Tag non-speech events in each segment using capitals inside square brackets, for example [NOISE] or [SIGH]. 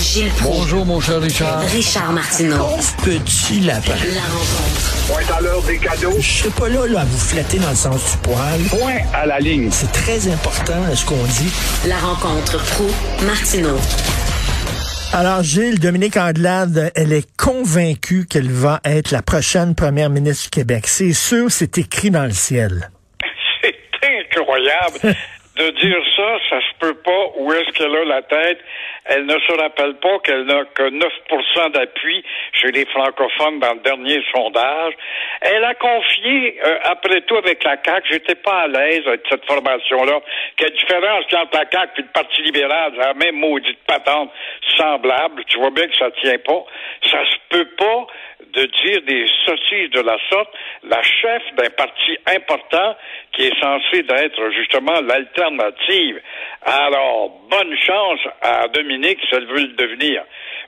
Gilles Proulx. Bonjour, mon cher Richard. Richard Martineau. Petit lapin. La rencontre. Point à l'heure des cadeaux. Je suis pas là, là à vous flatter dans le sens du poil. Point à la ligne. C'est très important ce qu'on dit. La rencontre pro martineau Alors, Gilles, Dominique Andelade, elle est convaincue qu'elle va être la prochaine première ministre du Québec. C'est sûr, c'est écrit dans le ciel. [LAUGHS] C'est incroyable de dire ça, ça se peut pas. Où est-ce qu'elle a la tête? Elle ne se rappelle pas qu'elle n'a que 9% d'appui chez les francophones dans le dernier sondage. Elle a confié, euh, après tout, avec la CAQ, j'étais pas à l'aise avec cette formation-là. Quelle différence entre la CAQ et le Parti libéral? La même maudite patente semblable. Tu vois bien que ça tient pas. Ça se peut pas de dire des sottises de la sorte. La chef d'un parti important qui est censé être justement Alors, bonne chance à Dominique si elle veut le devenir.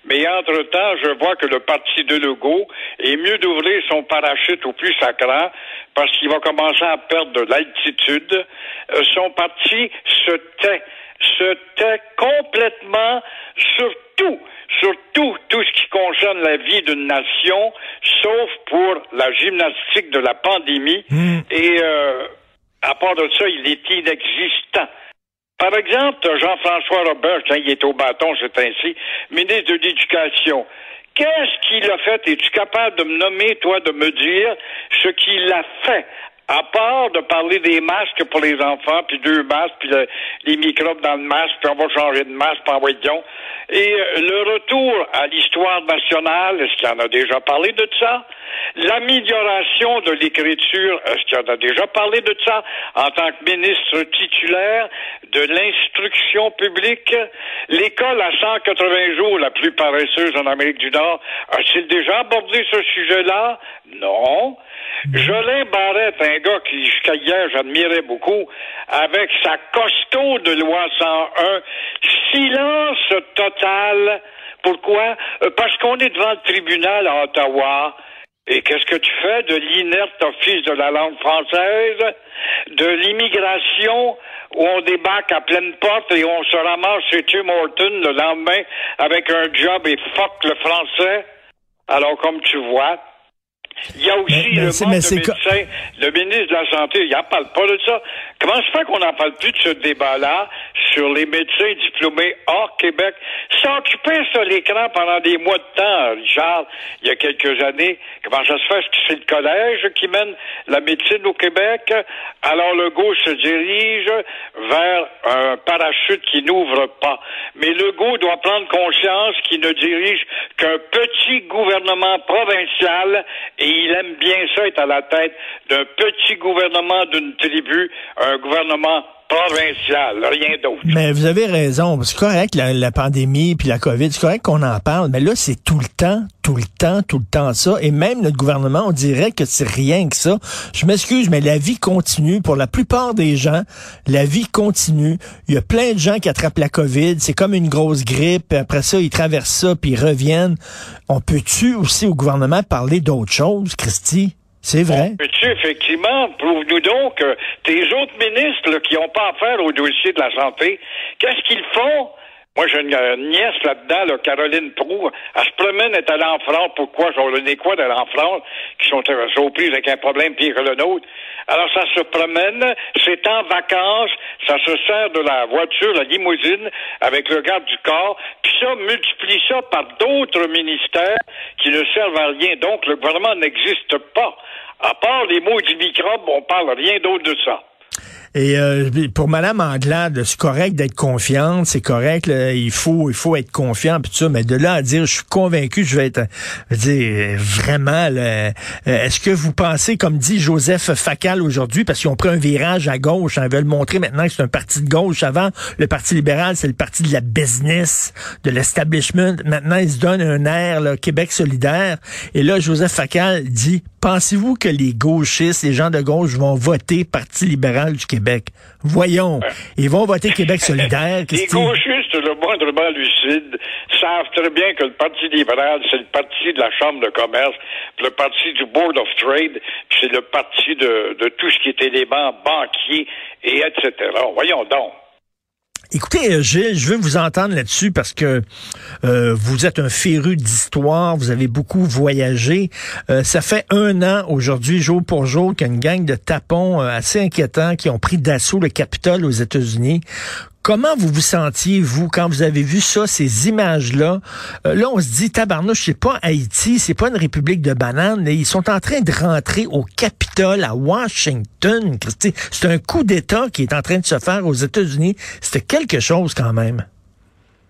Mais entre-temps, je vois que le parti de Legault est mieux d'ouvrir son parachute au plus sacrant parce qu'il va commencer à perdre de l'altitude. Euh, son parti se tait, se tait complètement sur tout, sur tout, tout ce qui concerne la vie d'une nation, sauf pour la gymnastique de la pandémie. Et euh, à part de ça, il est inexistant. Par exemple, Jean-François Robert, quand il est au bâton, c'est ainsi, ministre de l'Éducation. Qu'est-ce qu'il a fait? Es-tu capable de me nommer, toi, de me dire ce qu'il a fait? À part de parler des masques pour les enfants, puis deux masques, puis le- les microbes dans le masque, puis on va changer de masque, puis envoyons. Et euh, le retour à l'histoire nationale, est-ce qu'il en a déjà parlé de ça? L'amélioration de l'écriture, est-ce qu'il en a déjà parlé de ça en tant que ministre titulaire de l'instruction publique? L'école à 180 jours, la plus paresseuse en Amérique du Nord, a-t-il déjà abordé ce sujet-là? Non. Jolin Barrette, un gars qui jusqu'à hier j'admirais beaucoup, avec sa costaud de loi 101, silence total. Pourquoi? Euh, Parce qu'on est devant le tribunal à Ottawa. Et qu'est-ce que tu fais? De l'inerte office de la langue française, de l'immigration où on débarque à pleine porte et on se ramasse chez Tim Horton le lendemain avec un job et fuck le français? Alors, comme tu vois, il y a aussi Mais- mais le mais de médecins. Le ministre de la Santé, il n'en parle pas de ça. Comment se fait qu'on n'en parle plus de ce débat-là sur les médecins diplômés hors Québec? Ça occupait ça l'écran pendant des mois de temps, Richard, il y a quelques années. Comment ça se fait? Est-ce que c'est le collège qui mène la médecine au Québec? Alors le gauche se dirige vers un parachute qui n'ouvre pas. Mais Legault doit prendre conscience qu'il ne dirige qu'un petit gouvernement provincial et il aime bien ça être à la tête d'un petit gouvernement d'une tribu, un gouvernement rien d'autre. Mais vous avez raison. C'est correct, la, la pandémie puis la COVID, c'est correct qu'on en parle. Mais là, c'est tout le temps, tout le temps, tout le temps ça. Et même notre gouvernement, on dirait que c'est rien que ça. Je m'excuse, mais la vie continue. Pour la plupart des gens, la vie continue. Il y a plein de gens qui attrapent la COVID. C'est comme une grosse grippe. Après ça, ils traversent ça, puis ils reviennent. On peut-tu aussi au gouvernement parler d'autre chose, Christy? C'est vrai. Peux-tu, effectivement, prouve-nous donc que tes autres ministres là, qui n'ont pas affaire au dossier de la santé, qu'est-ce qu'ils font? Moi, j'ai une, euh, nièce là-dedans, là, Caroline Prou. Elle se promène, est allée en France. Pourquoi? J'en ai quoi d'aller en France? Qui sont, euh, sont prises avec un problème pire que le nôtre. Alors, ça se promène, c'est en vacances, ça se sert de la voiture, la limousine, avec le garde du corps, puis ça, multiplie ça par d'autres ministères qui ne servent à rien. Donc, le gouvernement n'existe pas. À part les mots du microbe, on parle rien d'autre de ça. Et euh, pour Madame Anglade, c'est correct d'être confiante, c'est correct, il faut il faut être confiant tout ça, mais de là à dire je suis convaincu, je vais être je veux dire vraiment euh, est-ce que vous pensez comme dit Joseph Facal aujourd'hui parce qu'ils ont pris un virage à gauche, hein, ils veulent montrer maintenant que c'est un parti de gauche avant le Parti libéral, c'est le parti de la business, de l'establishment. Maintenant, ils se donnent un air là, Québec solidaire et là Joseph Facal dit Pensez-vous que les gauchistes, les gens de gauche vont voter Parti libéral du Québec? Voyons. Ils vont voter Québec [LAUGHS] solidaire. Les gauchistes, le moindrement lucides, savent très bien que le Parti libéral, c'est le parti de la Chambre de commerce, le parti du Board of Trade, c'est le parti de, de tout ce qui est élément banquier, et etc. Voyons donc. Écoutez, euh, Gilles, je veux vous entendre là-dessus parce que euh, vous êtes un féru d'histoire, vous avez beaucoup voyagé. Euh, ça fait un an aujourd'hui, jour pour jour, qu'une gang de tapons assez inquiétants qui ont pris d'assaut le Capitole aux États-Unis. Comment vous vous sentiez, vous, quand vous avez vu ça, ces images-là? Euh, là, on se dit, tabarnouche, c'est pas Haïti, c'est pas une république de bananes. Ils sont en train de rentrer au Capitole, à Washington. C'est un coup d'État qui est en train de se faire aux États-Unis. C'était quelque chose quand même.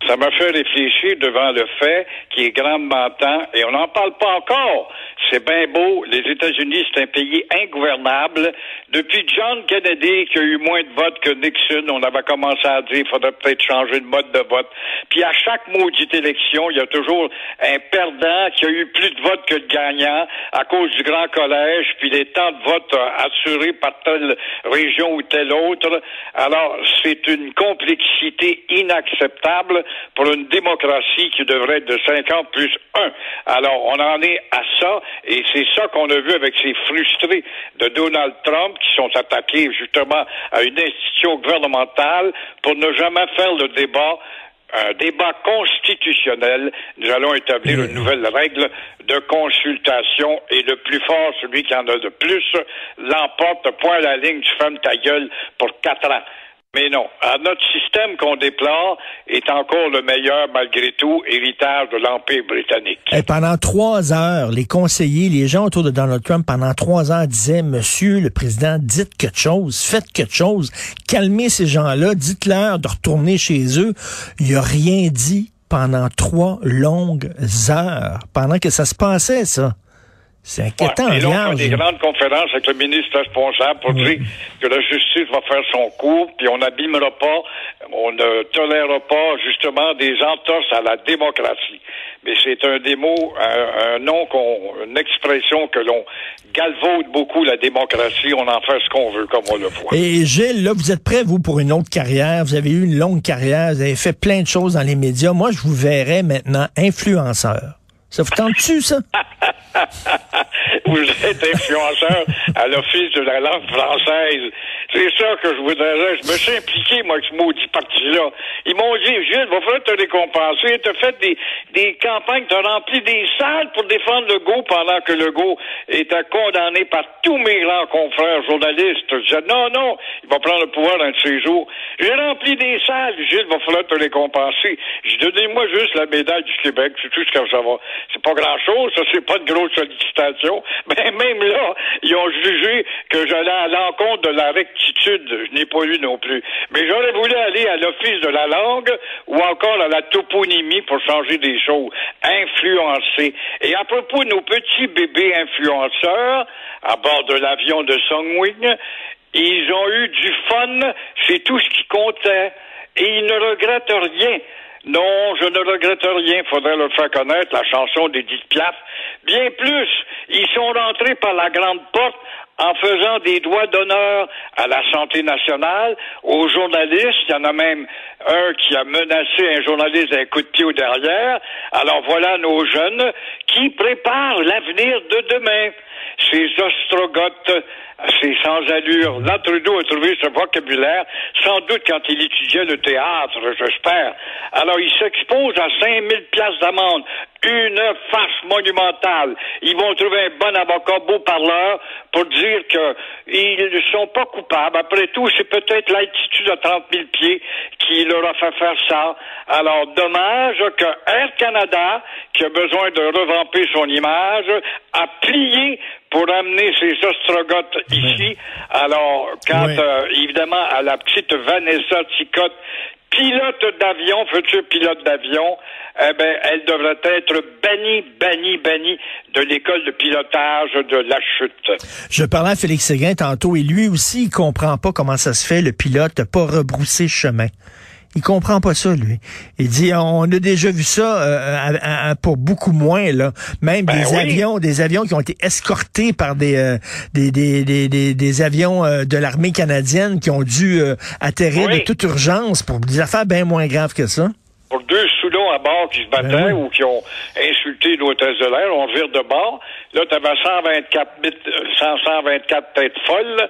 Ça m'a fait réfléchir devant le fait qui est grandement temps, et on n'en parle pas encore. C'est bien beau. Les États-Unis, c'est un pays ingouvernable. Depuis John Kennedy, qui a eu moins de votes que Nixon, on avait commencé à dire qu'il faudrait peut-être changer de mode de vote. Puis à chaque maudite élection, il y a toujours un perdant qui a eu plus de votes que de gagnant à cause du grand collège, puis les temps de vote assurés par telle région ou telle autre. Alors, c'est une complexité inacceptable pour une démocratie qui devrait être de 50 plus 1. Alors, on en est à ça, et c'est ça qu'on a vu avec ces frustrés de Donald Trump qui sont attaqués justement à une institution gouvernementale pour ne jamais faire le débat un débat constitutionnel. Nous allons établir une nouvelle règle de consultation et le plus fort, celui qui en a le plus, l'emporte point à la ligne du femme ta gueule pour quatre ans. Mais non, notre système qu'on déplore est encore le meilleur malgré tout, héritage de l'Empire britannique. Et pendant trois heures, les conseillers, les gens autour de Donald Trump, pendant trois heures disaient, Monsieur le Président, dites quelque chose, faites quelque chose, calmez ces gens-là, dites-leur de retourner chez eux. Il a rien dit pendant trois longues heures, pendant que ça se passait, ça. C'est inquiétant, ouais, Et là, on fait des grandes conférences avec le ministre responsable pour dire que la justice va faire son cours, puis on n'abîmera pas, on ne tolérera pas justement des entorses à la démocratie. Mais c'est un des mots, un, un nom qu'on, une expression que l'on galvaude beaucoup la démocratie. On en fait ce qu'on veut, comme on le voit. Et Gilles, là, vous êtes prêt, vous, pour une autre carrière? Vous avez eu une longue carrière. Vous avez fait plein de choses dans les médias. Moi, je vous verrais maintenant influenceur. Ça vous tente-tu, ça? [LAUGHS] [LAUGHS] vous êtes influenceur à l'Office de la langue française. C'est ça que je voudrais dire. Je me suis impliqué, moi, avec ce maudit parti-là. Ils m'ont dit, Gilles, va falloir te récompenser. Tu as fait des, des campagnes, tu as rempli des salles pour défendre le go pendant que le go était condamné par tous mes grands confrères journalistes. Je disais, non, non, il va prendre le pouvoir de ces jours. J'ai rempli des salles. Gilles, va falloir te récompenser. J'ai donné moi juste la médaille du Québec. C'est tout ce que ça va. C'est pas grand-chose. Ça, c'est pas de grosse sollicitation. Mais [LAUGHS] même là, ils ont jugé que j'allais à l'encontre de la rectitude. Je n'ai pas lu non plus. Mais j'aurais voulu aller à l'Office de la langue ou encore à la toponymie pour changer des choses. Influencer. Et à propos de nos petits bébés influenceurs, à bord de l'avion de Songwing, ils ont eu du fun. C'est tout ce qui comptait. Et ils ne regrettent rien. Non, je ne regrette rien. Faudrait leur faire connaître la chanson d'Edith Piaf. Bien plus, ils sont rentrés par la grande porte en faisant des doigts d'honneur à la santé nationale, aux journalistes. Il y en a même un qui a menacé un journaliste d'un coup de pied au derrière. Alors voilà nos jeunes qui préparent l'avenir de demain. Ces ostrogoths, ces sans-allure. Là, Trudeau a trouvé ce vocabulaire, sans doute quand il étudiait le théâtre, j'espère. Alors, il s'expose à 5000 pièces d'amende. Une farce monumentale. Ils vont trouver un bon avocat beau parleur pour dire qu'ils ne sont pas coupables. Après tout, c'est peut-être l'altitude de 30 000 pieds qui leur a fait faire ça. Alors, dommage que Air Canada, qui a besoin de revamper son image, a plié pour amener ces ostrogoths ici. Alors, quand, euh, évidemment, à la petite Vanessa Ticotte, pilote d'avion, futur pilote d'avion, eh ben, elle devrait être bannie, bannie, bannie de l'école de pilotage de la chute. Je parlais à Félix Séguin tantôt et lui aussi, il comprend pas comment ça se fait, le pilote, pas rebrousser chemin. Il comprend pas ça, lui. Il dit, on a déjà vu ça euh, pour beaucoup moins, là. Même ben des avions, des avions qui ont été escortés par des euh, des, des, des, des, avions euh, de l'armée canadienne qui ont dû atterrir de toute urgence pour des affaires bien moins graves que ça. Pour deux soudons à bord qui se battaient ben ou qui ont insulté l'hôtesse de l'air, on vire de bord. Là, tu avais 124, 124 têtes folles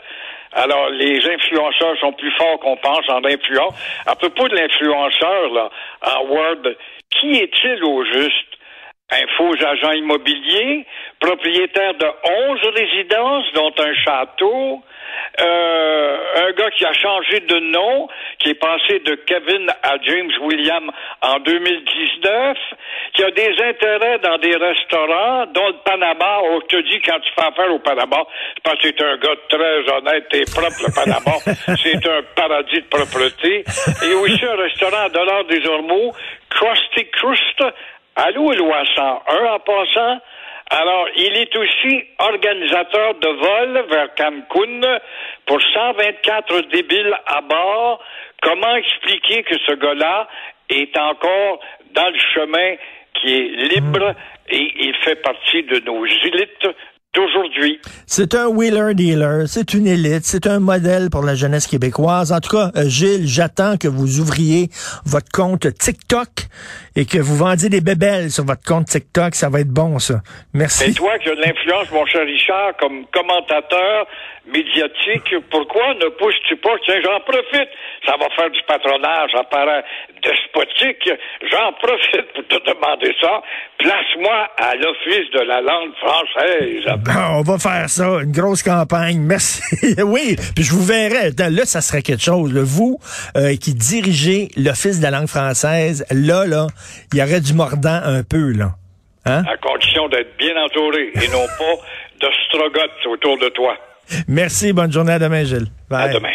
Alors, les influenceurs sont plus forts qu'on pense en influence. À propos de l'influenceur, là, en Word, qui est-il au juste? Un faux agent immobilier, propriétaire de 11 résidences, dont un château, euh, un gars qui a changé de nom, qui est passé de Kevin à James William en 2019, qui a des intérêts dans des restaurants, dont le Panama. On te dit quand tu fais affaire au Panama, parce que c'est un gars très honnête et propre, le Panama. [LAUGHS] c'est un paradis de propreté. Et aussi un restaurant à Dollar des Ormeaux, Krusty Crust, à Louis-Lois 101 en passant. Alors, il est aussi organisateur de vol vers Cancun pour 124 débiles à bord. Comment expliquer que ce gars-là est encore dans le chemin qui est libre et il fait partie de nos élites d'aujourd'hui. C'est un wheeler dealer, c'est une élite, c'est un modèle pour la jeunesse québécoise. En tout cas, euh, Gilles, j'attends que vous ouvriez votre compte TikTok et que vous vendiez des bébelles sur votre compte TikTok. Ça va être bon, ça. Merci. Et toi qui as de l'influence, mon cher Richard, comme commentateur médiatique, pourquoi ne pousses-tu pas, tiens, j'en profite, ça va faire du patronage, ça paraît despotique, j'en profite pour te demander ça, place-moi à l'Office de la langue française. Bon, on va faire ça, une grosse campagne. Merci. [LAUGHS] oui, puis je vous verrai. Là, ça serait quelque chose. Là. Vous euh, qui dirigez l'Office de la langue française, là, là, il y aurait du mordant un peu, là. Hein? À condition d'être bien entouré et non pas de strogotte autour de toi. Merci, bonne journée à demain, Gilles. Bye. À demain.